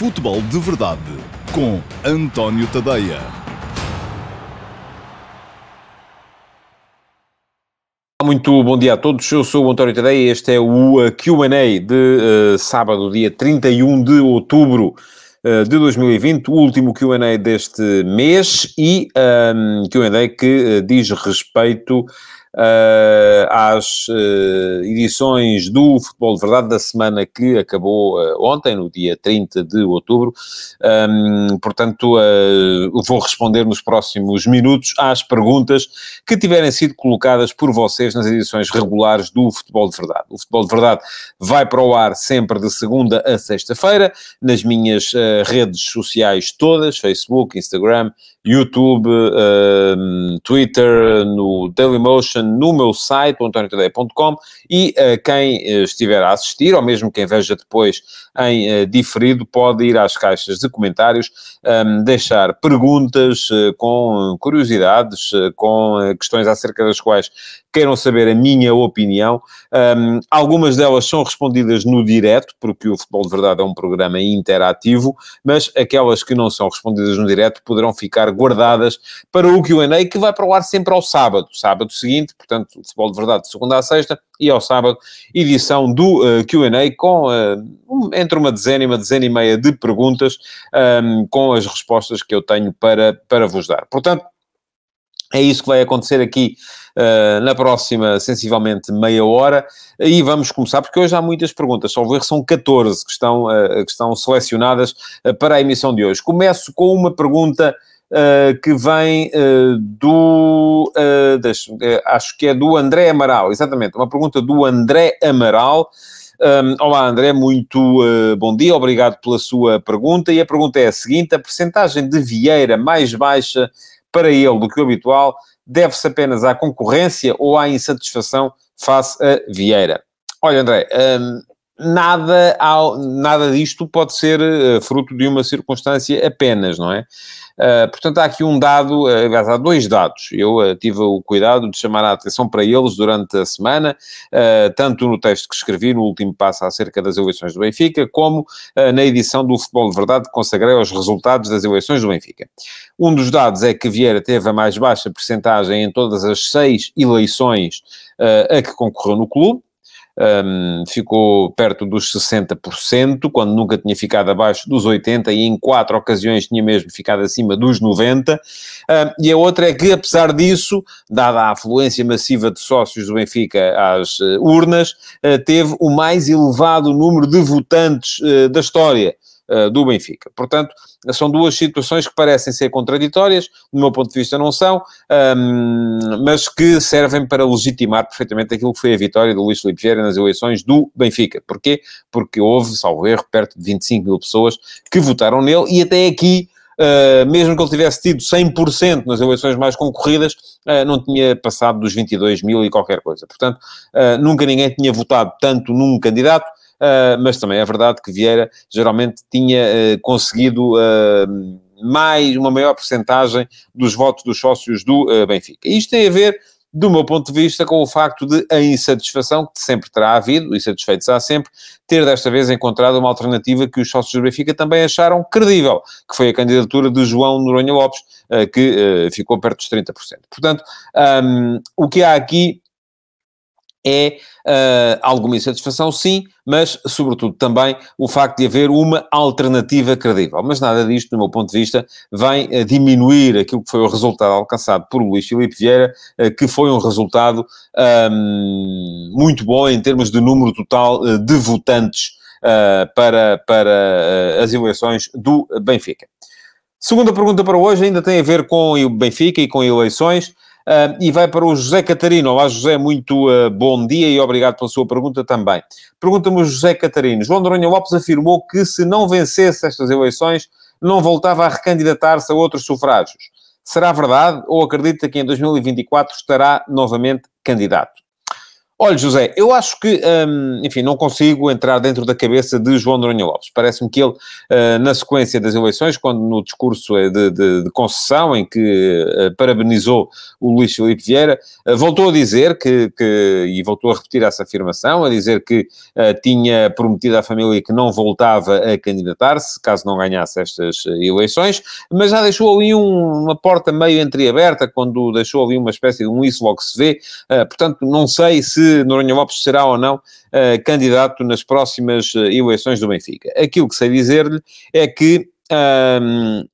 Futebol de Verdade com António Tadeia. Muito bom dia a todos, eu sou o António Tadeia e este é o Q&A de uh, sábado, dia 31 de outubro uh, de 2020, o último Q&A deste mês e um, Q&A que uh, diz respeito uh, às uh, edições do Futebol de Verdade da semana que acabou uh, ontem, no dia 30 de outubro. Um, portanto, vou responder nos próximos minutos às perguntas que tiverem sido colocadas por vocês nas edições regulares do Futebol de Verdade. O Futebol de Verdade vai para o ar sempre de segunda a sexta-feira, nas minhas redes sociais todas, Facebook, Instagram, YouTube, uh, Twitter, no Dailymotion, no meu site, antoniotadeia.com e uh, quem uh, estiver a assistir, ou mesmo quem veja depois em uh, diferido, pode ir às caixas de comentários, um, deixar perguntas com curiosidades, com questões acerca das quais queiram saber a minha opinião. Um, algumas delas são respondidas no direto, porque o Futebol de Verdade é um programa interativo, mas aquelas que não são respondidas no direto poderão ficar guardadas para o Q&A, que vai para o ar sempre ao sábado, sábado seguinte, portanto, Futebol de Verdade de segunda a sexta, e ao sábado, edição do uh, Q&A com uh, entre uma dezena e uma dezena e meia de perguntas um, com as respostas que eu tenho para, para vos dar. Portanto, é isso que vai acontecer aqui uh, na próxima, sensivelmente, meia hora. E vamos começar, porque hoje há muitas perguntas. Só ver, são 14 que estão, uh, que estão selecionadas uh, para a emissão de hoje. Começo com uma pergunta que vem do... Deixa, acho que é do André Amaral, exatamente. Uma pergunta do André Amaral. Um, olá, André, muito uh, bom dia, obrigado pela sua pergunta. E a pergunta é a seguinte: a percentagem de Vieira mais baixa para ele do que o habitual deve-se apenas à concorrência ou à insatisfação face a Vieira? Olha, André, hum, nada, nada disto pode ser uh, fruto de uma circunstância apenas, não é? Uh, portanto, há aqui um dado, uh, aliás, há dois dados. Eu uh, tive o cuidado de chamar a atenção para eles durante a semana, tanto no texto que escrevi no último passo acerca das eleições do Benfica, como na edição do Futebol de Verdade que consagrei aos resultados das eleições do Benfica. Um dos dados é que Vieira teve a mais baixa percentagem em todas as seis eleições a que concorreu no clube, um, ficou perto dos 60%, quando nunca tinha ficado abaixo dos 80% e em quatro ocasiões tinha mesmo ficado acima dos 90%. Um, e a outra é que, apesar disso, dada a afluência massiva de sócios do Benfica às uh, urnas, uh, teve o mais elevado número de votantes uh, da história. Eh, do Benfica. Portanto, são duas situações que parecem ser contraditórias, do meu ponto de vista não são, um, mas que servem para legitimar perfeitamente aquilo que foi a vitória do Luís Filipe Vieira nas eleições do Benfica. Porquê? Porque houve, salvo erro, perto de 25 mil pessoas que votaram nele e até aqui Uh, mesmo que ele tivesse tido 100% nas eleições mais concorridas, uh, não tinha passado dos 22 mil e qualquer coisa. Portanto, uh, nunca ninguém tinha votado tanto num candidato mas também é verdade que Vieira geralmente tinha uh, conseguido uh, mais, uma maior porcentagem dos votos dos sócios do Benfica. Isto tem a ver do meu ponto de vista, com o facto de a insatisfação, que sempre terá havido, e satisfeitos há sempre, ter desta vez encontrado uma alternativa que os sócios do Benfica também acharam credível, que foi a candidatura de João Noronha Lopes, que ficou perto dos 30%. Portanto, um, o que há aqui é uh, alguma insatisfação, sim, mas, sobretudo, também o facto de haver uma alternativa credível. Mas nada disto, do meu ponto de vista, vem uh, diminuir aquilo que foi o resultado alcançado por Luís Filipe Vieira, uh, que foi um resultado um, muito bom em termos de número total de votantes para, para as eleições do Benfica. Segunda pergunta para hoje ainda tem a ver com o Benfica e com eleições. Uh, e vai para o José Catarino. Olá, José, muito uh, bom dia e obrigado pela sua pergunta também. Pergunta-me José Catarino. João Noronha Lopes afirmou que se não vencesse estas eleições, não voltava a recandidatar-se a outros sufrágios. Será verdade ou acredita que em 2024 estará novamente candidato? Olha, José, eu acho que, hum, enfim, não consigo entrar dentro da cabeça de João Noronha Lopes. Parece-me que ele, uh, na sequência das eleições, quando no discurso é de, de, de concessão, em que uh, parabenizou o Luís Filipe Vieira, uh, voltou a dizer que, que, e voltou a repetir essa afirmação, a dizer que tinha prometido à família que não voltava a candidatar-se, caso não ganhasse estas eleições, mas já deixou ali um, uma porta meio entreaberta, quando deixou ali uma espécie de um isso logo se vê. portanto, não sei se Noronha Lopes será ou não uh, candidato nas próximas uh, eleições do Benfica. Aquilo que sei dizer-lhe é que um,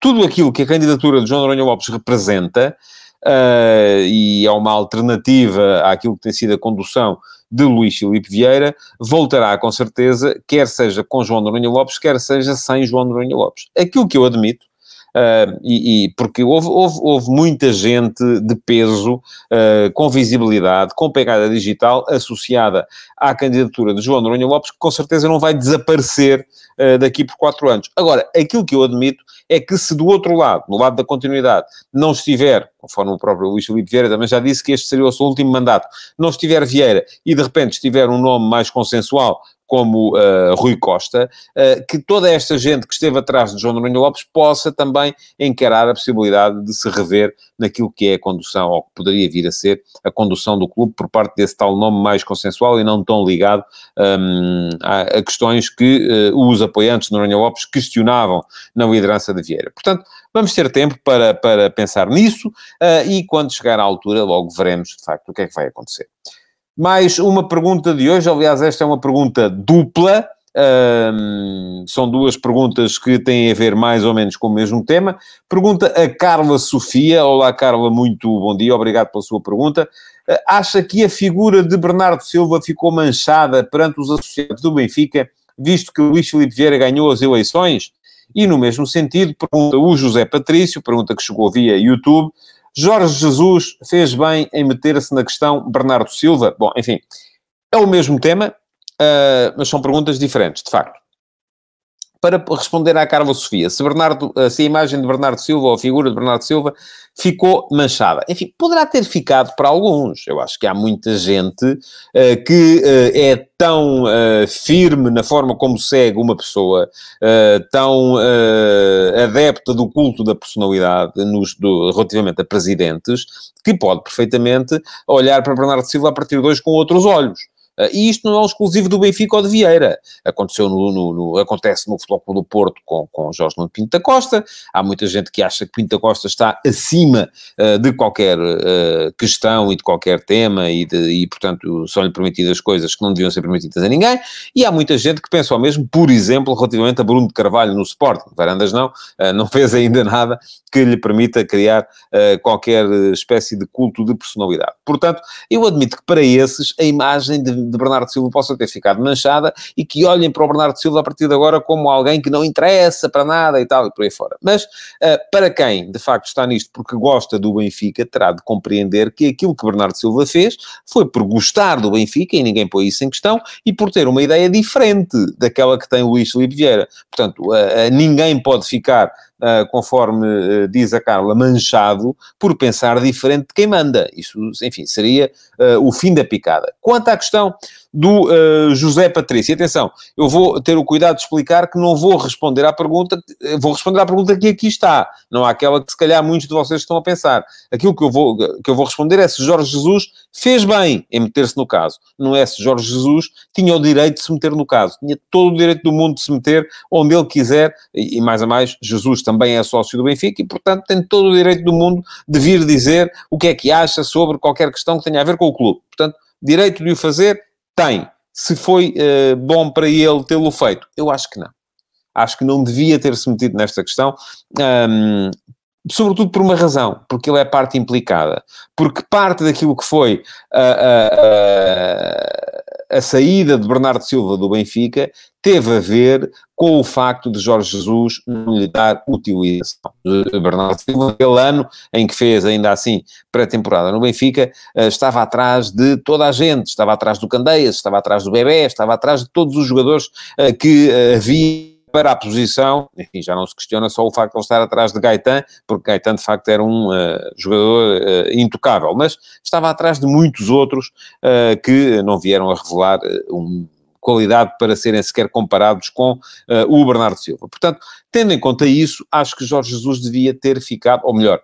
tudo aquilo que a candidatura de João Noronha Lopes representa, uh, e é uma alternativa àquilo que tem sido a condução de Luís Filipe Vieira, voltará com certeza, quer seja com João Noronha Lopes, quer seja sem João Noronha Lopes. Aquilo que eu admito Uh, e, e, porque houve, houve, houve, muita gente de peso, uh, com visibilidade, com pegada digital, associada à candidatura de João Noronha Lopes, que com certeza não vai desaparecer uh, daqui por quatro anos. Agora, aquilo que eu admito é que se do outro lado, no lado da continuidade, não estiver, conforme o próprio Luís Filipe Vieira também já disse que este seria o seu último mandato, não estiver Vieira e de repente estiver um nome mais consensual, como uh, Rui Costa, uh, que toda esta gente que esteve atrás de João Noronha Lopes possa também encarar a possibilidade de se rever naquilo que é a condução, ou que poderia vir a ser a condução do clube por parte desse tal nome mais consensual e não tão ligado um, a, a, questões que uh, os apoiantes de Noronha Lopes questionavam na liderança de Vieira. Portanto, vamos ter tempo para, para pensar nisso e quando chegar à altura logo veremos, de facto, o que é que vai acontecer. Mais uma pergunta de hoje, aliás, esta é uma pergunta dupla. Um, são duas perguntas que têm a ver mais ou menos com o mesmo tema. Pergunta a Carla Sofia. Olá, Carla, muito bom dia, obrigado pela sua pergunta. Uh, acha que a figura de Bernardo Silva ficou manchada perante os associados do Benfica, visto que Luís Filipe Vieira ganhou as eleições? E no mesmo sentido, pergunta o José Patrício, pergunta que chegou via YouTube. Jorge Jesus fez bem em meter-se na questão Bernardo Silva? Bom, enfim, é o mesmo tema, uh, mas são perguntas diferentes, de facto para responder à Carla Sofia, se, Bernardo, se a imagem de Bernardo Silva ou a figura de Bernardo Silva ficou manchada. Enfim, poderá ter ficado para alguns. Eu acho que há muita gente uh, que uh, é tão uh, firme na forma como segue uma pessoa, tão adepta do culto da personalidade nos, do, relativamente a presidentes, que pode perfeitamente olhar para Bernardo Silva a partir de hoje com outros olhos. Uh, e isto não é exclusivo do Benfica ou de Vieira. Aconteceu no, no, no acontece no Futebol Clube do Porto com, com Jorge Nuno Pinto da Costa. Há muita gente que acha que Pinto da Costa está acima uh, de qualquer uh, questão e de qualquer tema e, de, e, portanto, são-lhe permitidas coisas que não deviam ser permitidas a ninguém. E há muita gente que pensa o mesmo, por exemplo, relativamente a Bruno de Carvalho no Sporting. Varandas não, não fez ainda nada que lhe permita criar qualquer espécie de culto de personalidade. Portanto, eu admito que para esses a imagem de de Bernardo Silva possa ter ficado manchada e que olhem para o Bernardo Silva a partir de agora como alguém que não interessa para nada e tal, e por aí fora. Mas uh, para quem de facto está nisto porque gosta do Benfica, terá de compreender que aquilo que Bernardo Silva fez foi por gostar do Benfica, e ninguém põe isso em questão, e por ter uma ideia diferente daquela que tem Luís Felipe Vieira. Portanto, uh, uh, ninguém pode ficar uh, conforme uh, diz a Carla, manchado por pensar diferente de quem manda. Isso, enfim, seria uh, o fim da picada. Quanto à questão do uh, José Patrício. Atenção, eu vou ter o cuidado de explicar que não vou responder à pergunta, vou responder à pergunta que aqui está, não aquela que se calhar muitos de vocês estão a pensar. Aquilo que eu vou, que eu vou responder é se Jorge Jesus fez bem em meter-se no caso. Não é se Jorge Jesus tinha o direito de se meter no caso. Tinha todo o direito do mundo de se meter onde ele quiser, e, e mais a mais, Jesus também é sócio do Benfica e, portanto, tem todo o direito do mundo de vir dizer o que é que acha sobre qualquer questão que tenha a ver com o clube. Portanto, direito de o fazer, tem. Se foi uh, bom para ele tê-lo feito? Eu acho que não. Acho que não devia ter-se metido nesta questão. Um, sobretudo por uma razão, porque ele é parte implicada. Porque parte daquilo que foi a, a, a, saída de Bernardo Silva do Benfica teve a ver com o facto de Jorge Jesus não lhe dar utilização. Bernardo Silva, aquele ano em que fez ainda assim pré-temporada no Benfica, eh, estava atrás de toda a gente, estava atrás do Candeias, estava atrás do Bebé, estava atrás de todos os jogadores eh, que eh, havia para a posição, enfim, já não se questiona só o facto de ele estar atrás de Gaetan, porque Gaetan de facto era um uh, jogador uh, intocável, mas estava atrás de muitos outros uh, que não vieram a revelar um qualidade para serem sequer comparados com o Bernardo Silva. Portanto, tendo em conta isso, acho que Jorge Jesus devia ter ficado, ou melhor,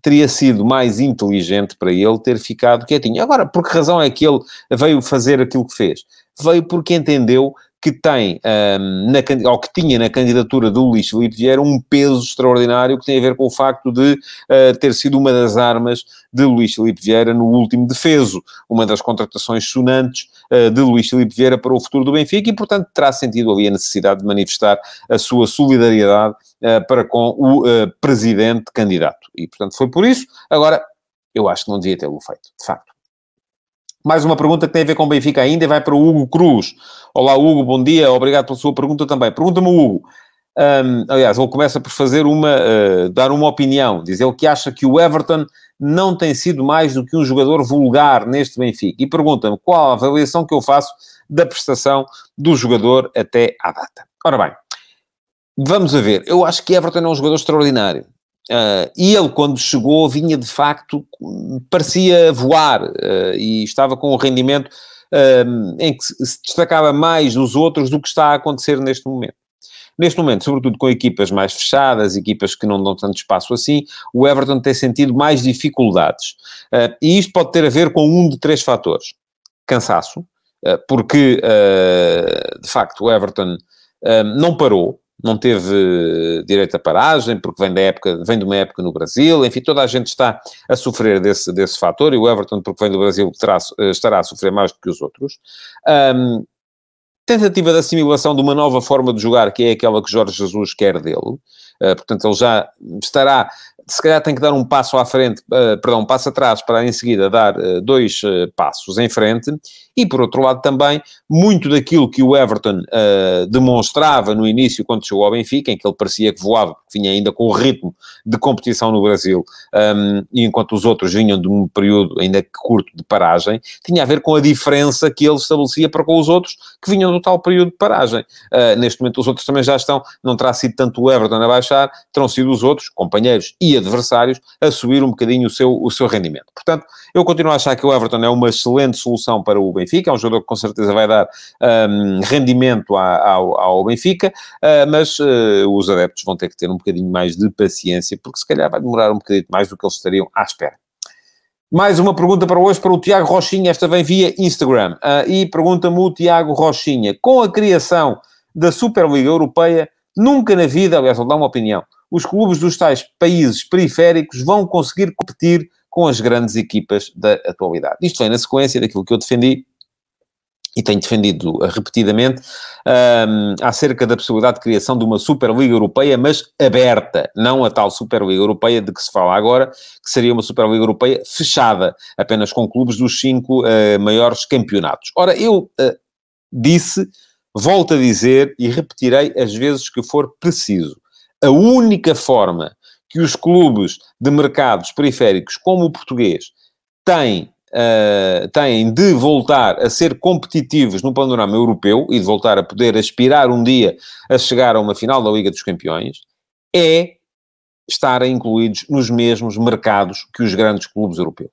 teria sido mais inteligente para ele ter ficado quietinho. Agora, por que razão é que ele veio fazer aquilo que fez? Veio porque entendeu que tem, um, na, ou que tinha na candidatura do Luís Filipe Vieira um peso extraordinário que tem a ver com o facto de uh, ter sido uma das armas de Luís Filipe Vieira no último defeso, uma das contratações sonantes uh, de Luís Filipe Vieira para o futuro do Benfica e, portanto, terá sentido ali a necessidade de manifestar a sua solidariedade uh, para com o presidente candidato. E, portanto, foi por isso. Agora, eu acho que não devia tê-lo feito, de facto. Mais uma pergunta que tem a ver com o Benfica ainda e vai para o Hugo Cruz. Olá, Hugo, bom dia, obrigado pela sua pergunta também. Pergunta-me, Hugo. Um, aliás, ele começa por fazer uma, uh, dar uma opinião. Diz ele que acha que o Everton não tem sido mais do que um jogador vulgar neste Benfica. E pergunta-me qual a avaliação que eu faço da prestação do jogador até à data. Ora bem, vamos a ver. Eu acho que Everton é um jogador extraordinário. Uh, e ele, quando chegou, vinha de facto, parecia voar uh, e estava com um rendimento uh, em que se destacava mais dos outros do que está a acontecer neste momento. Neste momento, sobretudo com equipas mais fechadas, equipas que não dão tanto espaço assim, o Everton tem sentido mais dificuldades. e isto pode ter a ver com um de três fatores. Cansaço, porque, de facto, o Everton não parou, não teve direito a paragem, porque vem da época, vem de uma época no Brasil, enfim, toda a gente está a sofrer desse, desse fator, e o Everton, porque vem do Brasil, terá, estará a sofrer mais do que os outros. Um, tentativa de assimilação de uma nova forma de jogar, que é aquela que Jorge Jesus quer dele, uh, portanto, ele já estará se calhar tem que dar um passo à frente, uh, perdão, um passo atrás para em seguida dar uh, dois uh, passos em frente. E por outro lado também, muito daquilo que o Everton demonstrava no início quando chegou ao Benfica, em que ele parecia que voava, vinha ainda com o ritmo de competição no Brasil, um, e enquanto os outros vinham de um período ainda curto de paragem, tinha a ver com a diferença que ele estabelecia para com os outros que vinham do tal período de paragem. neste momento os outros também já estão, não terá sido tanto o Everton a baixar, terão sido os outros, companheiros e adversários a subir um bocadinho o seu, o seu rendimento. Portanto, eu continuo a achar que o Everton é uma excelente solução para o Benfica, é um jogador que com certeza vai dar um, rendimento ao, ao, Benfica, uh, mas uh, os adeptos vão ter que ter um bocadinho mais de paciência, porque se calhar vai demorar um bocadinho mais do que eles estariam à espera. Mais uma pergunta para hoje para o Tiago Rochinha, esta vem via Instagram. Uh, e pergunta-me o Tiago Rochinha, com a criação da Superliga Europeia, nunca na vida, aliás, vou dar uma opinião, os clubes dos tais países periféricos vão conseguir competir com as grandes equipas da atualidade. Isto vem na sequência daquilo que eu defendi e tenho defendido repetidamente um, acerca da possibilidade de criação de uma Superliga Europeia, mas aberta, não a tal Superliga Europeia de que se fala agora, que seria uma Superliga Europeia fechada, apenas com clubes dos cinco uh, maiores campeonatos. Ora, eu uh, disse, volto a dizer e repetirei as vezes que for preciso a única forma que os clubes de mercados periféricos, como o português, têm, uh, têm de voltar a ser competitivos no panorama europeu e de voltar a poder aspirar um dia a chegar a uma final da Liga dos Campeões, é estarem incluídos nos mesmos mercados que os grandes clubes europeus.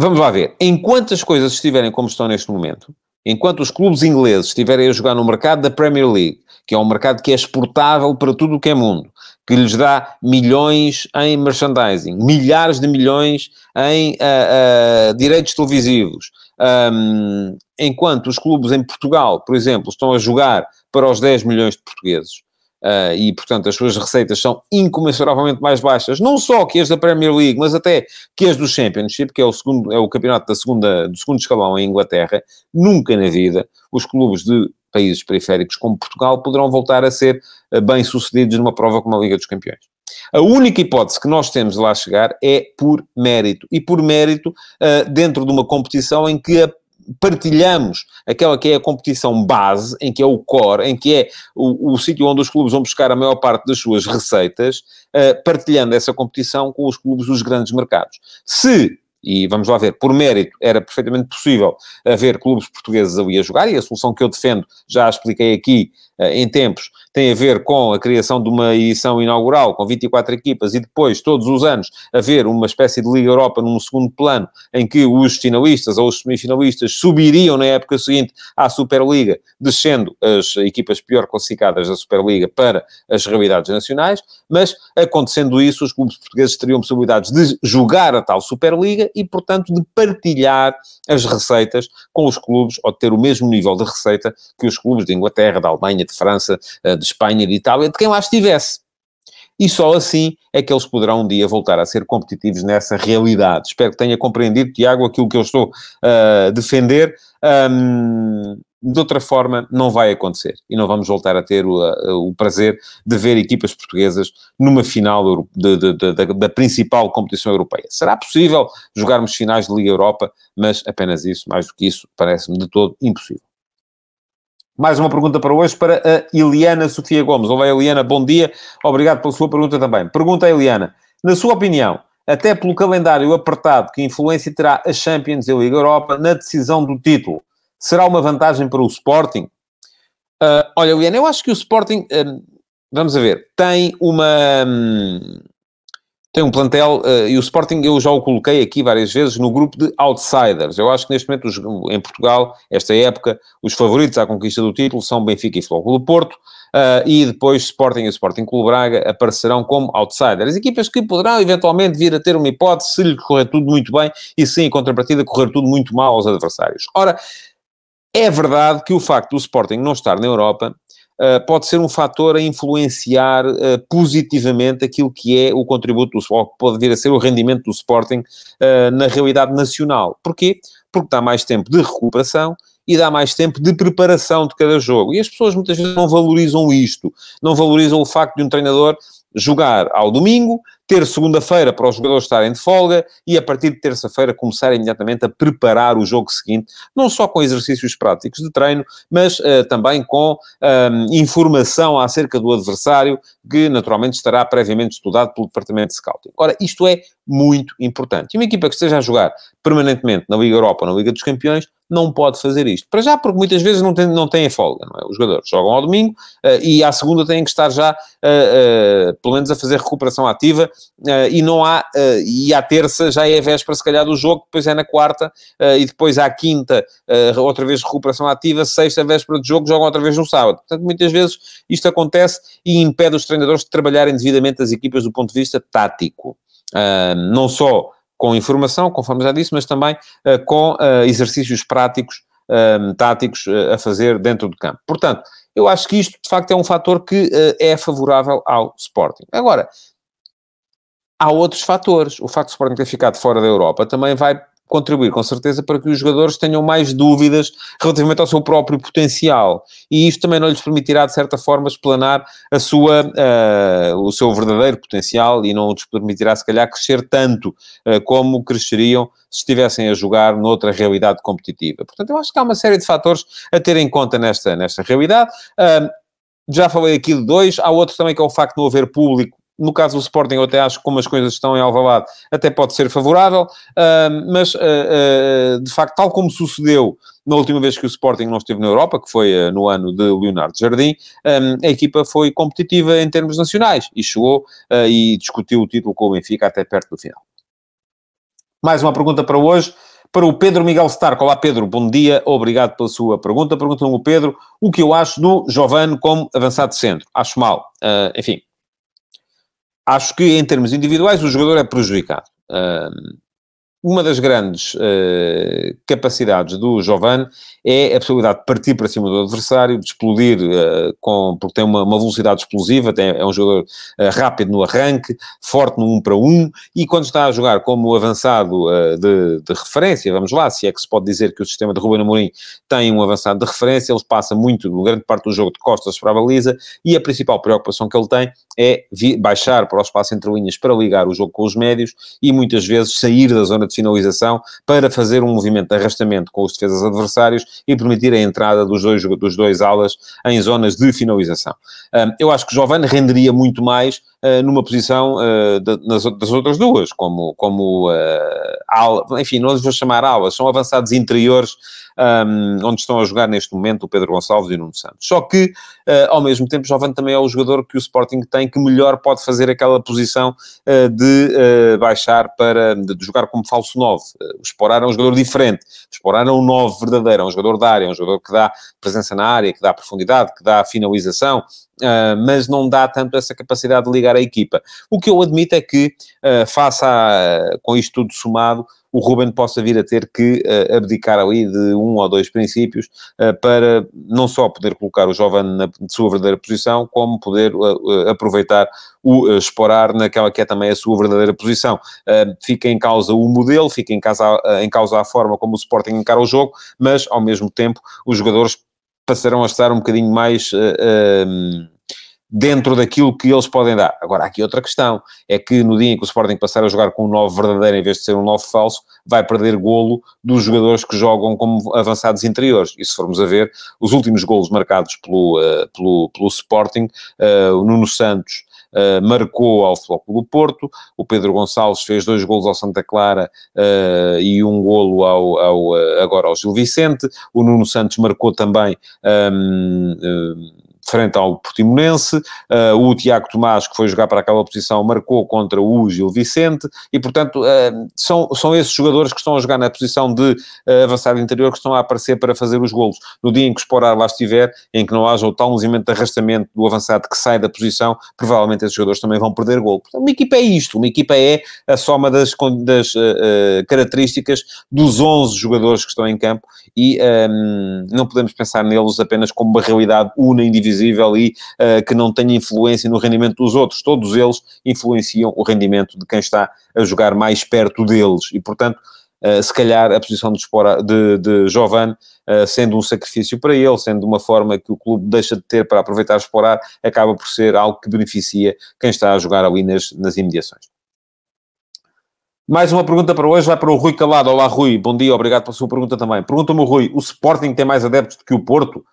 Vamos lá ver. Enquanto as coisas estiverem como estão neste momento, enquanto os clubes ingleses estiverem a jogar no mercado da Premier League, que é um mercado que é exportável para tudo o que é mundo, que lhes dá milhões em merchandising, milhares de milhões em uh, uh, direitos televisivos. Um, enquanto os clubes em Portugal, por exemplo, estão a jogar para os 10 milhões de portugueses, Uh, e, portanto, as suas receitas são incomensuravelmente mais baixas, não só que as da Premier League, mas até que as do Championship, que é o, segundo, é o campeonato da segunda, do segundo escalão em Inglaterra, nunca na vida os clubes de países periféricos como Portugal poderão voltar a ser uh, bem-sucedidos numa prova como a Liga dos Campeões. A única hipótese que nós temos de lá chegar é por mérito. E por mérito uh, dentro de uma competição em que a partilhamos aquela que é a competição base, em que é o core, em que é o, o sítio onde os clubes vão buscar a maior parte das suas receitas, uh, partilhando essa competição com os clubes dos grandes mercados. Se e vamos lá ver, por mérito, era perfeitamente possível haver clubes portugueses ali a jogar, e a solução que eu defendo, já expliquei aqui em tempos, tem a ver com a criação de uma edição inaugural com 24 equipas e depois, todos os anos, haver uma espécie de Liga Europa num segundo plano, em que os finalistas ou os semifinalistas subiriam na época seguinte à Superliga, descendo as equipas pior classificadas da Superliga para as realidades nacionais, mas acontecendo isso, os clubes portugueses teriam possibilidades de jogar a tal Superliga e, portanto, de partilhar as receitas com os clubes ou de ter o mesmo nível de receita que os clubes de Inglaterra, da Alemanha, de França, eh, de Espanha, de Itália, de quem lá estivesse. E só assim é que eles poderão um dia voltar a ser competitivos nessa realidade. Espero que tenha compreendido, Tiago, aquilo que eu estou a uh, defender. Um, de outra forma, não vai acontecer. E não vamos voltar a ter o, o prazer de ver equipas portuguesas numa final de, de, de, da principal competição europeia. Será possível jogarmos finais de Liga Europa, mas apenas isso, mais do que isso, parece-me de todo impossível. Mais uma pergunta para hoje para a Eliana Sofia Gomes. Olá, Eliana, bom dia. Obrigado pela sua pergunta também. Pergunta a Eliana. Na sua opinião, até pelo calendário apertado, que influência terá a Champions e a Liga Europa na decisão do título? Será uma vantagem para o Sporting? Uh, olha, Eliana, eu acho que o Sporting, uh, vamos a ver, tem uma... Um, tem um plantel, uh, e o Sporting eu já o coloquei aqui várias vezes no grupo de outsiders. Eu acho que neste momento, os, em Portugal, esta época, os favoritos à conquista do título são Benfica e Futebol do Porto, uh, e depois Sporting e Sporting Clube Braga aparecerão como outsiders. Equipas que poderão eventualmente vir a ter uma hipótese se lhe correr tudo muito bem e se em contrapartida correr tudo muito mal aos adversários. Ora, é verdade que o facto do Sporting não estar na Europa pode ser um fator a influenciar uh, positivamente aquilo que é o contributo do Sporting, pode vir a ser o rendimento do Sporting uh, na realidade nacional. Porquê? Porque dá mais tempo de recuperação e dá mais tempo de preparação de cada jogo. E as pessoas muitas vezes não valorizam isto, não valorizam o facto de um treinador jogar ao domingo, ter segunda-feira para os jogadores estarem de folga e a partir de terça-feira começar imediatamente a preparar o jogo seguinte, não só com exercícios práticos de treino, mas uh, também com um, informação acerca do adversário, que naturalmente estará previamente estudado pelo departamento de scouting. Ora, isto é muito importante. E uma equipa que esteja a jogar permanentemente na Liga Europa na Liga dos Campeões não pode fazer isto. Para já, porque muitas vezes não, tem, não têm folga, não é? Os jogadores jogam ao domingo uh, e à segunda têm que estar já, uh, uh, pelo menos, a fazer recuperação ativa e não há, e à terça já é a véspera, se calhar, do jogo, depois é na quarta e depois à quinta, outra vez recuperação ativa, sexta, véspera de jogo, jogam outra vez no sábado. Portanto, muitas vezes isto acontece e impede os treinadores de trabalharem devidamente as equipas do ponto de vista tático. não só com informação, conforme já disse, mas também uh, com uh, exercícios práticos, um, táticos uh, a fazer dentro do campo. Portanto, eu acho que isto, de facto, é um fator que é favorável ao Sporting. Agora, há outros fatores. O facto de o Sporting ter ficado fora da Europa também vai contribuir com certeza para que os jogadores tenham mais dúvidas relativamente ao seu próprio potencial. E isto também não lhes permitirá, de certa forma, explanar a sua, uh, o seu verdadeiro potencial e não lhes permitirá, se calhar, crescer tanto uh, como cresceriam se estivessem a jogar noutra realidade competitiva. Portanto, eu acho que há uma série de fatores a ter em conta nesta, nesta realidade. Uh, já falei aqui de dois, há outro também que é o facto de não haver público no caso do Sporting, eu até acho que como as coisas estão em Alvalade, até pode ser favorável, uh, mas uh, de facto, tal como sucedeu na última vez que o Sporting não esteve na Europa, que foi no ano de Leonardo Jardim, um, a equipa foi competitiva em termos nacionais e chegou e discutiu o título com o Benfica até perto do final. Mais uma pergunta para hoje para o Pedro Miguel Stark. Olá, Pedro, bom dia, obrigado pela sua pergunta. Pergunta-me o Pedro o que eu acho do Giovane como avançado centro. Acho mal. Uh, enfim, acho que em termos individuais o jogador é prejudicado. Uma das grandes uh, capacidades do Giovanni é a possibilidade de partir para cima do adversário, de explodir, uh, com, porque tem uma, uma velocidade explosiva, tem, é um jogador uh, rápido no arranque, forte no 1 um para 1, um, e quando está a jogar como avançado de, de, referência, vamos lá, se é que se pode dizer que o sistema de Ruben Amorim tem um avançado de referência, ele passa muito, grande parte do jogo, de costas para a baliza, e a principal preocupação que ele tem é baixar para o espaço entre linhas para ligar o jogo com os médios, e muitas vezes sair da zona de finalização para fazer um movimento de arrastamento com os defesas adversários e permitir a entrada dos dois, dos dois alas em zonas de finalização. eu acho que Giovanni renderia muito mais numa posição de, nas, das outras duas, como, como uh, enfim, não os vou chamar alas, são avançados interiores um, onde estão a jogar neste momento o Pedro Gonçalves e o Nuno Santos. Só que, uh, ao mesmo tempo, Jovem também é o jogador que o Sporting tem que melhor pode fazer aquela posição uh, de uh, baixar para, de, de, jogar como falso 9. o Sporar é um jogador diferente. O Sporar é um 9 verdadeiro, é um jogador da área, é um jogador que dá presença na área, que dá profundidade, que dá finalização, mas não dá tanto essa capacidade de ligar a equipa. O que eu admito é que, uh, face a, com isto tudo somado, o Ruben possa vir a ter que uh, abdicar ali de um ou dois princípios uh, para não só poder colocar o jovem na sua verdadeira posição, como poder uh, aproveitar o uh, naquela que é também a sua verdadeira posição. fica em causa o modelo, fica em, em causa a forma como o Sporting encara o jogo, mas ao mesmo tempo os jogadores passarão a estar um bocadinho mais dentro daquilo que eles podem dar. Agora, há aqui outra questão, é que no dia em que o Sporting passar a jogar com um 9 verdadeiro em vez de ser um 9 falso, vai perder golo dos jogadores que jogam como avançados interiores. E se formos a ver, os últimos golos marcados pelo, uh, pelo, pelo Sporting, uh, o Nuno Santos Uh, marcou ao Futebol do Porto, o Pedro Gonçalves fez dois golos ao Santa Clara uh, e um golo ao, ao agora ao Gil Vicente, o Nuno Santos marcou também um, frente ao Portimonense, uh, o Tiago Tomás, que foi jogar para aquela posição, marcou contra o Gil Vicente, e portanto uh, são, são esses jogadores que estão a jogar na posição de uh, avançado interior que estão a aparecer para fazer os golos. No dia em que o Sporar lá estiver, em que não haja o tal movimento de arrastamento do avançado que sai da posição, provavelmente esses jogadores também vão perder golo. Portanto, uma equipa é isto, uma equipa é a soma das, das características dos 11 jogadores que estão em campo, e um, não podemos pensar neles apenas como uma realidade una, individual, invisível e uh, que não tenha influência no rendimento dos outros. Todos eles influenciam o rendimento de quem está a jogar mais perto deles e, portanto, Uh, se calhar a posição de, Spora, de, de uh, sendo um sacrifício para ele, sendo uma forma que o clube deixa de ter para aproveitar explorar, acaba por ser algo que beneficia quem está a jogar ali nas, nas imediações. Mais uma pergunta para hoje, vai para o Rui Calado. Olá, Rui, bom dia, obrigado pela sua pergunta também. Pergunta-me Rui, o Sporting tem mais adeptos do que o Porto?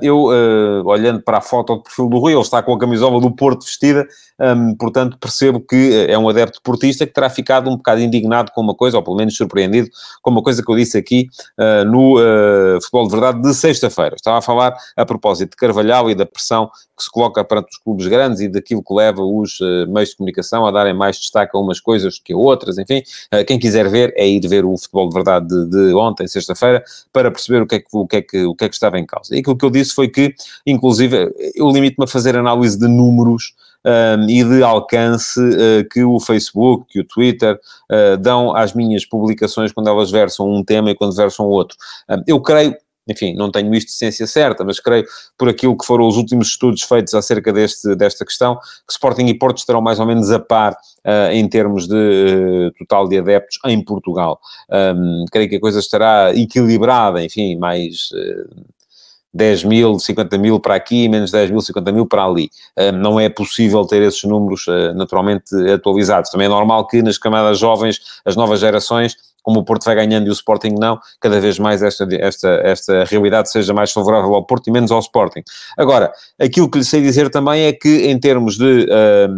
Eu, uh, olhando para a foto do perfil do Rui, ele está com a camisola do Porto vestida, um, portanto percebo que é um adepto portista que terá ficado um bocado indignado com uma coisa, ou pelo menos surpreendido com uma coisa que eu disse aqui uh, no uh, Futebol de Verdade de sexta-feira. Estava a falar a propósito de Carvalhal e da pressão que se coloca perante os clubes grandes e daquilo que leva os meios de comunicação a darem mais destaque a umas coisas que a outras, enfim. quem quiser ver é ir ver o Futebol de Verdade de, de ontem, sexta-feira, para perceber o que, é que, o, que é que, o que é que estava em causa. E aquilo que eu disse foi que, inclusive, eu limito-me a fazer análise de números um, e de alcance uh, que o Facebook, que o Twitter uh, dão às minhas publicações quando elas versam um tema e quando versam outro. Um, eu creio, enfim, não tenho isto de ciência certa, mas creio, por aquilo que foram os últimos estudos feitos acerca deste, desta questão, que Sporting e Porto estarão mais ou menos a par uh, em termos de uh, total de adeptos em Portugal. Um, creio que a coisa estará equilibrada, enfim, mais... Uh, 10 mil, 50 mil para aqui, menos 10 mil, 50 mil para ali. Não é possível ter esses números uh, naturalmente atualizados. Também é normal que nas camadas jovens, as novas gerações, como o Porto vai ganhando e o Sporting não, cada vez mais esta, esta, esta realidade seja mais favorável ao Porto e menos ao Sporting. Agora, aquilo que lhe sei dizer também é que em termos de uh,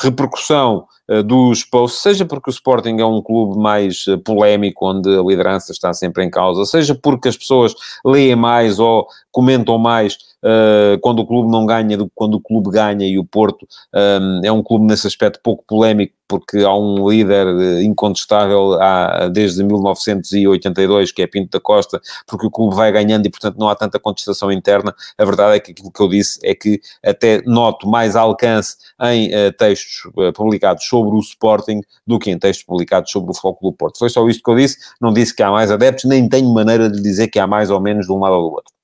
repercussão dos posts, seja porque o Sporting é um clube mais eh, polémico, onde a liderança está sempre em causa, seja porque as pessoas leem mais ou comentam mais uh, quando o clube não ganha do que quando o clube ganha, e o Porto um, é um clube nesse aspecto pouco polémico, porque há um líder incontestável há, desde 1982, que é Pinto da Costa, porque o clube vai ganhando e, portanto, não há tanta contestação interna. A verdade é que aquilo que eu disse é que até noto mais alcance em uh, textos uh, publicados sobre o Sporting do que em textos publicados sobre o Foco do Porto. Foi só isto que eu disse, não disse que há mais adeptos, nem tenho maneira de dizer que há mais ou menos de um lado ou do outro.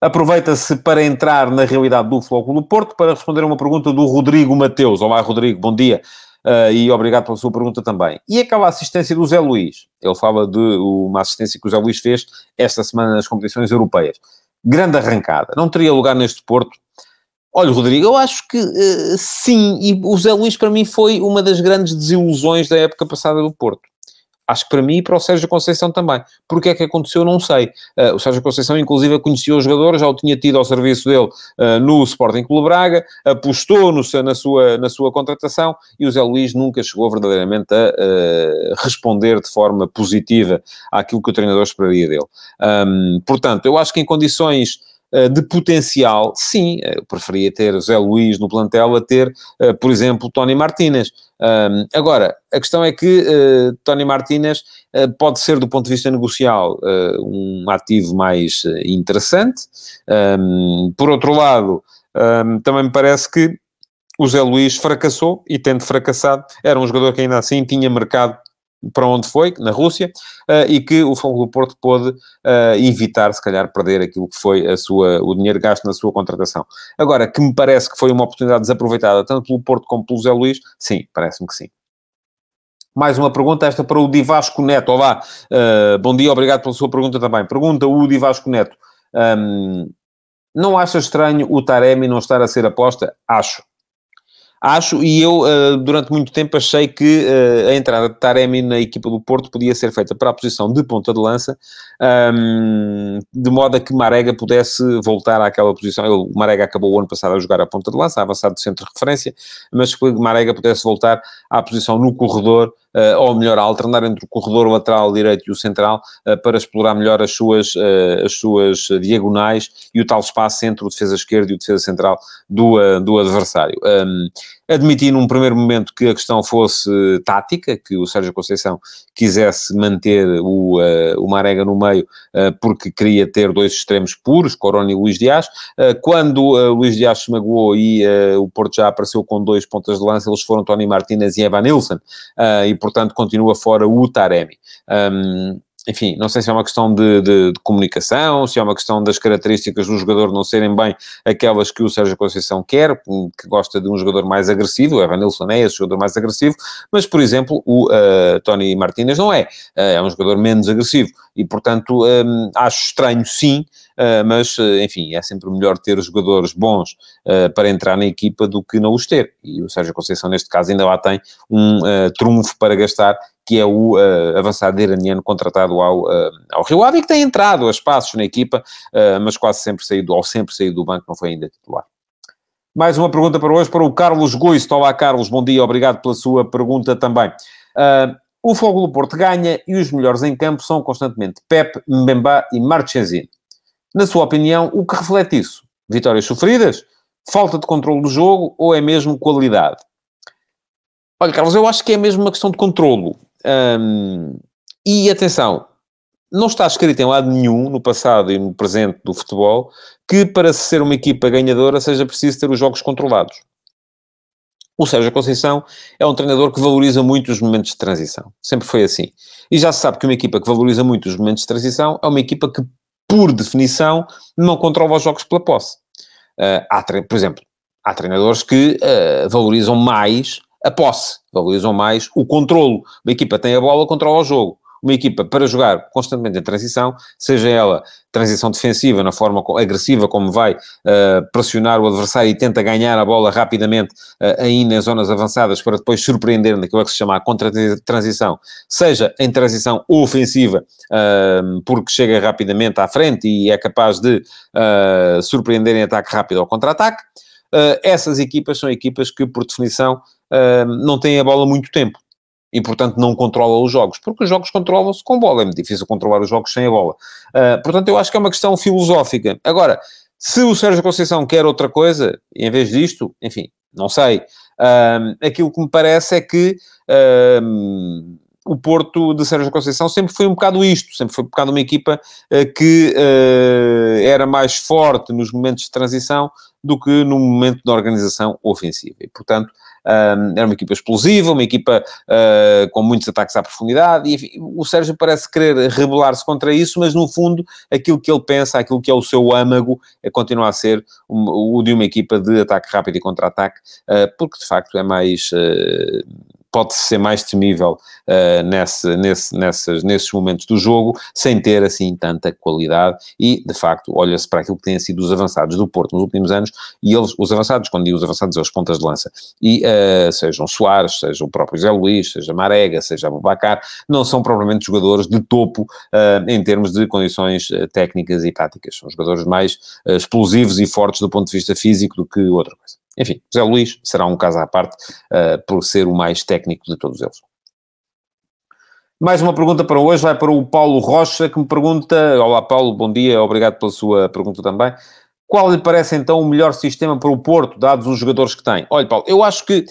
Aproveita-se para entrar na realidade do Flóculo Porto para responder a uma pergunta do Rodrigo Mateus. Olá, Rodrigo, bom dia. Uh, e obrigado pela sua pergunta também. E aquela assistência do Zé Luís? Ele fala de uma assistência que o Zé Luís fez esta semana nas competições europeias. Grande arrancada. Não teria lugar neste Porto? Olha, Rodrigo, eu acho que uh, sim. E o Zé Luís, para mim, foi uma das grandes desilusões da época passada do Porto. Acho que para mim e para o Sérgio Conceição também. Porque é que aconteceu, não sei. Uh, o Sérgio Conceição, inclusive, conhecia o jogador, já o tinha tido ao serviço dele uh, no Sporting Clube Braga, apostou no, na, sua, na sua contratação e o Zé Luís nunca chegou verdadeiramente a uh, responder de forma positiva àquilo que o treinador esperaria dele. Um, portanto, eu acho que em condições de potencial, sim, eu preferia ter Zé Luís no plantel a ter, eh, por exemplo, Tony Martínez. agora, a questão é que Tony Martínez pode ser, do ponto de vista negocial, um ativo mais interessante. Por outro lado, também me parece que o Zé Luís fracassou e, tendo fracassado, era um jogador que ainda assim tinha mercado para onde foi, na Rússia, uh, e que o Fogo do Porto pôde uh, evitar, se calhar, perder aquilo que foi a sua, o dinheiro gasto na sua contratação. Agora, que me parece que foi uma oportunidade desaproveitada, tanto pelo Porto como pelo Zé Luís, sim, parece-me que sim. Mais uma pergunta, esta para o Divasco Neto. Olá, uh, bom dia, obrigado pela sua pergunta também. Pergunta o Divasco Neto. Um, não acha estranho o Taremi não estar a ser aposta? Acho. Acho, e eu uh, durante muito tempo achei que uh, a entrada de Taremi na equipa do Porto podia ser feita para a posição de ponta de lança, um, de modo a que Marega pudesse voltar àquela posição. Ele, Marega acabou o ano passado a jogar a ponta de lança, avançado de centro de referência, mas que Marega pudesse voltar à posição no corredor uh, ou melhor, a alternar entre o corredor lateral direito e o central, para explorar melhor as suas, as suas diagonais e o tal espaço entre o defesa esquerdo e o defesa central do, do adversário. Um, Admiti num primeiro momento que a questão fosse tática, que o Sérgio Conceição quisesse manter o, uh, o Marega no meio uh, porque queria ter dois extremos puros, Corona e Luís Dias. Uh, quando Luís Dias se magoou e o Porto já apareceu com dois pontas de lança, eles foram Tony Martinez e Evan Nilsson, e portanto continua fora o Taremi. Um, enfim, não sei se é uma questão de, de, de, comunicação, se é uma questão das características do jogador não serem bem aquelas que o Sérgio Conceição quer, que gosta de um jogador mais agressivo, o Evan Nilsson é esse jogador mais agressivo, mas, por exemplo, o uh, Tony Martinez não é, uh, é um jogador menos agressivo, e, portanto, um, acho estranho, sim, uh, mas, enfim, é sempre melhor ter jogadores bons para entrar na equipa do que não os ter, e o Sérgio Conceição, neste caso, ainda lá tem um trunfo para gastar, que é o uh, avançado iraniano contratado ao, uh, ao Rio Ave e que tem entrado a espaços na equipa, uh, mas quase sempre saído, ou sempre saído do banco, não foi ainda titular. Mais uma pergunta para hoje, para o Carlos Goisto. Olá, Carlos, bom dia, obrigado pela sua pergunta também. o Fogo do Porto ganha e os melhores em campo são constantemente Pep, Mbemba e Marchesini. Na sua opinião, o que reflete isso? Vitórias sofridas? Falta de controle do jogo ou é mesmo qualidade? Olha, Carlos, eu acho que é mesmo uma questão de controlo. Um, e atenção, não está escrito em lado nenhum, no passado e no presente do futebol, que para ser uma equipa ganhadora seja preciso ter os jogos controlados. O Sérgio Conceição é um treinador que valoriza muito os momentos de transição. Sempre foi assim. E já se sabe que uma equipa que valoriza muito os momentos de transição é uma equipa que, por definição, não controla os jogos pela posse. Uh, há, por exemplo, há treinadores que uh, valorizam mais a posse, valorizam mais o controlo. Uma equipa tem a bola, controla o jogo. Uma equipa para jogar constantemente em transição, seja ela transição defensiva, na forma agressiva como vai uh, pressionar o adversário e tenta ganhar a bola rapidamente uh, ainda em zonas avançadas para depois surpreender naquilo que se chama a contra-transição, seja em transição ofensiva, uh, porque chega rapidamente à frente e é capaz de surpreender em ataque rápido ou contra-ataque. Essas equipas são equipas que, por definição, não têm a bola muito tempo e, portanto, não controlam os jogos, porque os jogos controlam-se com bola, é muito difícil controlar os jogos sem a bola. Uh, portanto, eu acho que é uma questão filosófica. Agora, se o Sérgio Conceição quer outra coisa, em vez disto, enfim, não sei. Uh, aquilo que me parece é que uh, o Porto de Sérgio Conceição sempre foi um bocado isto, sempre foi um bocado uma equipa que era mais forte nos momentos de transição do que no momento da organização ofensiva. E, portanto, um, era uma equipa explosiva, uma equipa uh, com muitos ataques à profundidade, e enfim, o Sérgio parece querer rebelar-se contra isso, mas no fundo aquilo que ele pensa, aquilo que é o seu âmago, é continuar a ser o de uma equipa de ataque rápido e contra-ataque, uh, porque de facto é mais... Uh, pode ser mais temível uh, nesse, nesse, nessas, nesses momentos do jogo, sem ter assim tanta qualidade e, de facto, olha-se para aquilo que têm sido os avançados do Porto nos últimos anos e eles, os avançados, quando digo os avançados, as pontas de lança, e uh, sejam Soares, seja o próprio Zé Luís, seja Marega, seja Abubacar, não são propriamente jogadores de topo uh, em termos de condições técnicas e táticas. São jogadores mais explosivos e fortes do ponto de vista físico do que outra coisa. Enfim, José Luís será um caso à parte uh, por ser o mais técnico de todos eles. Mais uma pergunta para hoje, vai para o Paulo Rocha, que me pergunta: Olá, Paulo, bom dia, obrigado pela sua pergunta também. Qual lhe parece então o melhor sistema para o Porto, dados os jogadores que tem? Olha, Paulo, eu acho que,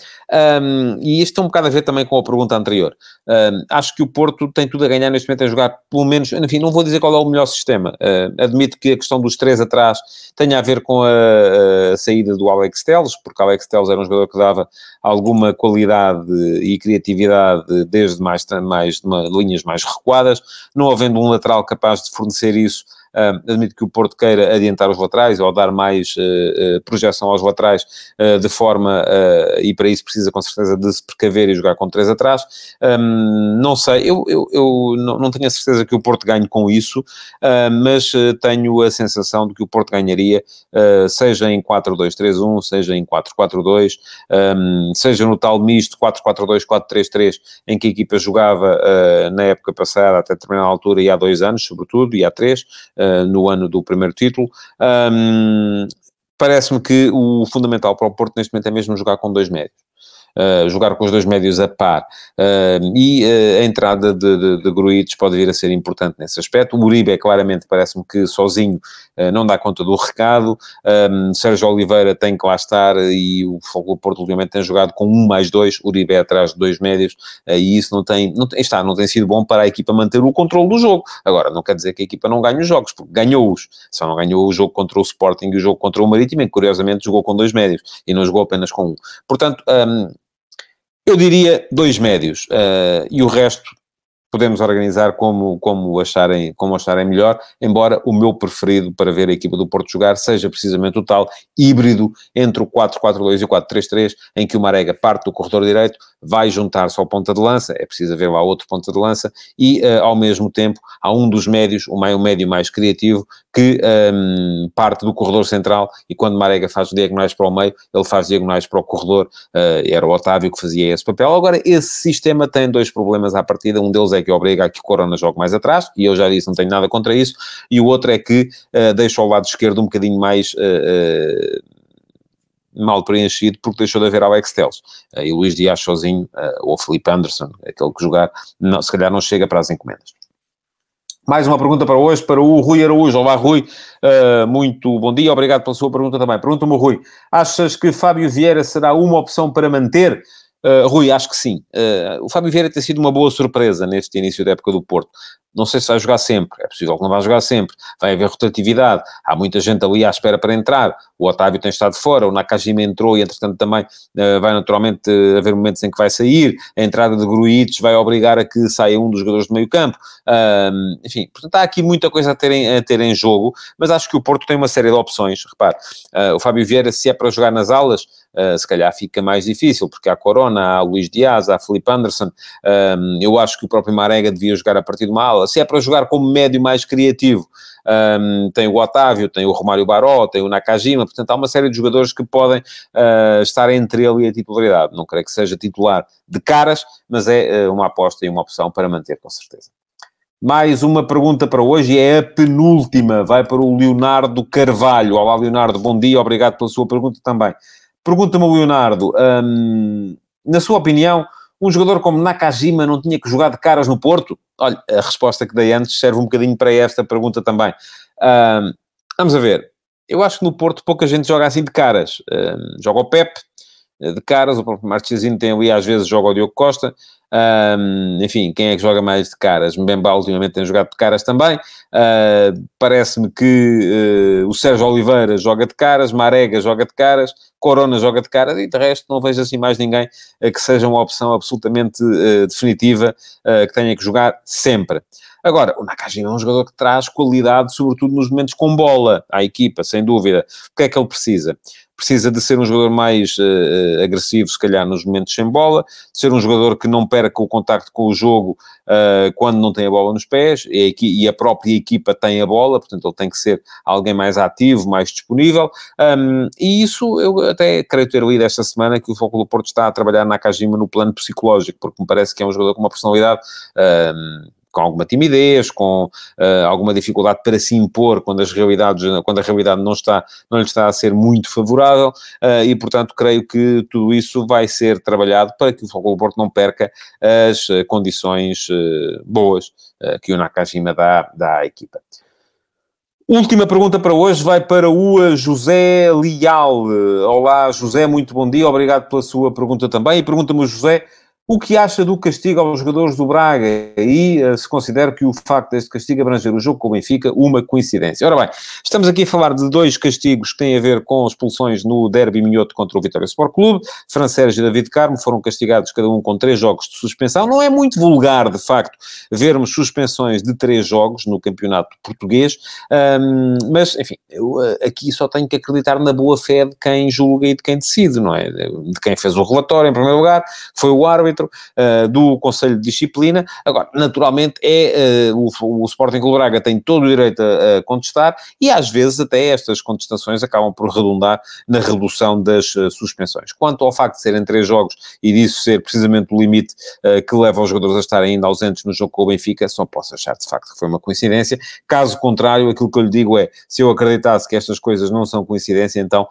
um, e isto tem um bocado a ver também com a pergunta anterior, um, acho que o Porto tem tudo a ganhar neste momento a jogar, pelo menos, enfim, não vou dizer qual é o melhor sistema. Uh, admito que a questão dos três atrás tenha a ver com a, a saída do Alex Telles, porque Alex Telles era um jogador que dava alguma qualidade e criatividade desde mais, mais linhas mais recuadas, não havendo um lateral capaz de fornecer isso admito que o Porto queira adiantar os laterais ou dar mais uh, uh, projeção aos laterais de forma, e para isso precisa com certeza de se precaver e jogar com três atrás. Não sei, eu, eu, eu não, tenho a certeza que o Porto ganhe com isso, mas tenho a sensação de que o Porto ganharia, seja em 4-2-3-1, seja em 4-4-2, um, seja no tal misto 4-4-2, 4-3-3, em que a equipa jogava na época passada, até determinada altura, e há dois anos, sobretudo, e há três, uh, no ano do primeiro título. Um, Parece-me que o fundamental para o Porto neste momento é mesmo jogar com dois médios. Uh, jogar com os dois médios a par. Uh, e uh, a entrada de, de, de Gruites pode vir a ser importante nesse aspecto. O Uribe, claramente, parece-me que sozinho não dá conta do recado. Um, Sérgio Oliveira tem que lá estar e o Fogo Porto, obviamente, tem jogado com um mais dois. Uribe é atrás de dois médios e isso não tem, não tem, está, não tem sido bom para a equipa manter o controle do jogo. Agora, não quer dizer que a equipa não ganhe os jogos, porque ganhou-os. Só não ganhou o jogo contra o Sporting e o jogo contra o Marítimo, que curiosamente jogou com dois médios e não jogou apenas com um. Portanto, um, eu diria dois médios uh, e o resto podemos organizar como, como, acharem, como acharem melhor, embora o meu preferido para ver a equipa do Porto jogar seja precisamente o tal híbrido entre o 4-4-2 e o 4-3-3, em que o Marega parte do corredor direito, vai juntar-se ao ponta de lança, é preciso haver lá outro ponta de lança, e uh, ao mesmo tempo há um dos médios, o, meio, médio mais criativo, que um, parte do corredor central e quando Marega faz diagonais para o meio, ele faz diagonais para o corredor, uh, era o Otávio que fazia esse papel. Agora, esse sistema tem dois problemas à partida, um deles é que obriga a que o Corona jogue mais atrás, e eu já disse, não tenho nada contra isso, e o outro é que uh, deixa o lado esquerdo um bocadinho mais mal preenchido porque deixou de haver Alex Telles. Uh, e Luís Dias sozinho, uh, ou Felipe Anderson, aquele que jogar, não, se calhar não chega para as encomendas. Mais uma pergunta para hoje, para o Rui Araújo. Olá, Rui. Uh, muito bom dia, obrigado pela sua pergunta também. Pergunta-me, Rui, achas que Fábio Vieira será uma opção para manter? Uh, Rui, acho que sim. Uh, o Fábio Vieira tem sido uma boa surpresa neste início da época do Porto. Não sei se vai jogar sempre, é possível que não vá jogar sempre. Vai haver rotatividade, há muita gente ali à espera para entrar. O Otávio tem estado fora, o Nakajima entrou e, entretanto, também uh, vai naturalmente haver momentos em que vai sair. A entrada de Gruites vai obrigar a que saia um dos jogadores do meio campo. enfim, portanto, há aqui muita coisa a ter, em, a ter em jogo, mas acho que o Porto tem uma série de opções. Repare, o Fábio Vieira, se é para jogar nas alas, uh, se calhar fica mais difícil, porque há Corona, há Luís Dias, há Felipe Anderson, eu acho que o próprio Marega devia jogar a partir de uma ala, se é para jogar como médio mais criativo, um, tem o Otávio, tem o Romário Baró, tem o Nakajima, portanto há uma série de jogadores que podem uh, estar entre ele e a titularidade, não creio que seja titular de caras, mas é uh, uma aposta e uma opção para manter, com certeza. Mais uma pergunta para hoje, é a penúltima, vai para o Leonardo Carvalho. Olá, Leonardo, bom dia, obrigado pela sua pergunta também. Pergunta-me Leonardo, na sua opinião, um jogador como Nakajima não tinha que jogar de caras no Porto? Olha, a resposta que dei antes serve um bocadinho para esta pergunta também. Vamos a ver. Eu acho que no Porto pouca gente joga assim de caras. Joga o Pep eh, de caras, o próprio Marchesino tem ali às vezes joga o Diogo Costa. Enfim, quem é que joga mais de caras? Mbemba ultimamente tem jogado de caras também. Uh, Parece-me que uh, o Sérgio Oliveira joga de caras, Marega joga de caras, Corona joga de cara e de resto não vejo assim mais ninguém que seja uma opção absolutamente definitiva, que tenha que jogar sempre. Agora, o Nakajima é um jogador que traz qualidade, sobretudo nos momentos com bola, à equipa, sem dúvida. O que é que ele precisa? Precisa de ser um jogador mais uh, agressivo, se calhar, nos momentos sem bola, de ser um jogador que não perca o contacto com o jogo uh, quando não tem a bola nos pés, e a, e a, própria equipa tem a bola, portanto, ele tem que ser alguém mais ativo, mais disponível, um, e isso eu até creio ter lido esta semana que o Foco do Porto está a trabalhar na Nakajima no plano psicológico, porque me parece que é um jogador com uma personalidade. Um, com alguma timidez, com uh, alguma dificuldade para se impor quando as realidades, quando a realidade não está, não lhe está a ser muito favorável, uh, e portanto creio que tudo isso vai ser trabalhado para que o Futebol Porto não perca as uh, condições boas que o Nakajima dá, dá à equipa. Última pergunta para hoje vai para o José Lial. Olá, José, muito bom dia, obrigado pela sua pergunta também. E pergunta-me José o que acha do castigo aos jogadores do Braga? E uh, se considera que o facto deste castigo abranger o jogo com o Benfica uma coincidência. Ora bem, estamos aqui a falar de dois castigos que têm a ver com expulsões no derby minhoto contra o Vitória Sport Clube. Fran Sérgio e David Carmo foram castigados cada um com três jogos de suspensão. Não é muito vulgar, de facto, vermos suspensões de três jogos no campeonato português, um, mas, enfim, eu uh, aqui só tenho que acreditar na boa fé de quem julga e de quem decide, não é? De quem fez o relatório, em primeiro lugar, foi o árbitro uh, do Conselho de Disciplina. Agora, naturalmente, é uh, o, o Sporting Clube Braga tem todo o direito a, a, contestar e às vezes até estas contestações acabam por redundar na redução das uh, suspensões. Quanto ao facto de serem três jogos e disso ser precisamente o limite que leva os jogadores a estarem ainda ausentes no jogo com o Benfica, só posso achar de facto que foi uma coincidência. Caso contrário, aquilo que eu lhe digo é, se eu acreditasse que estas coisas não são coincidência, então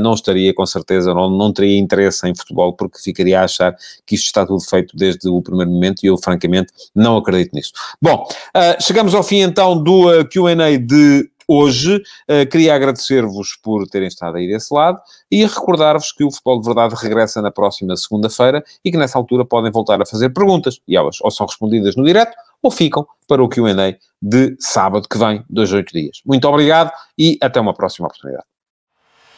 não estaria com certeza, não, não teria interesse em futebol, porque ficaria a achar que isto está tudo feito desde o primeiro momento e eu, francamente, não acredito nisso. Bom, uh, chegamos ao fim então do uh, ah, QA de hoje. Uh, queria agradecer-vos por terem estado aí desse lado e recordar-vos que o Futebol de Verdade regressa na próxima segunda-feira e que nessa altura podem voltar a fazer perguntas e elas ou são respondidas no direto ou ficam para o QA de sábado que vem, dois, oito dias. Muito obrigado e até uma próxima oportunidade.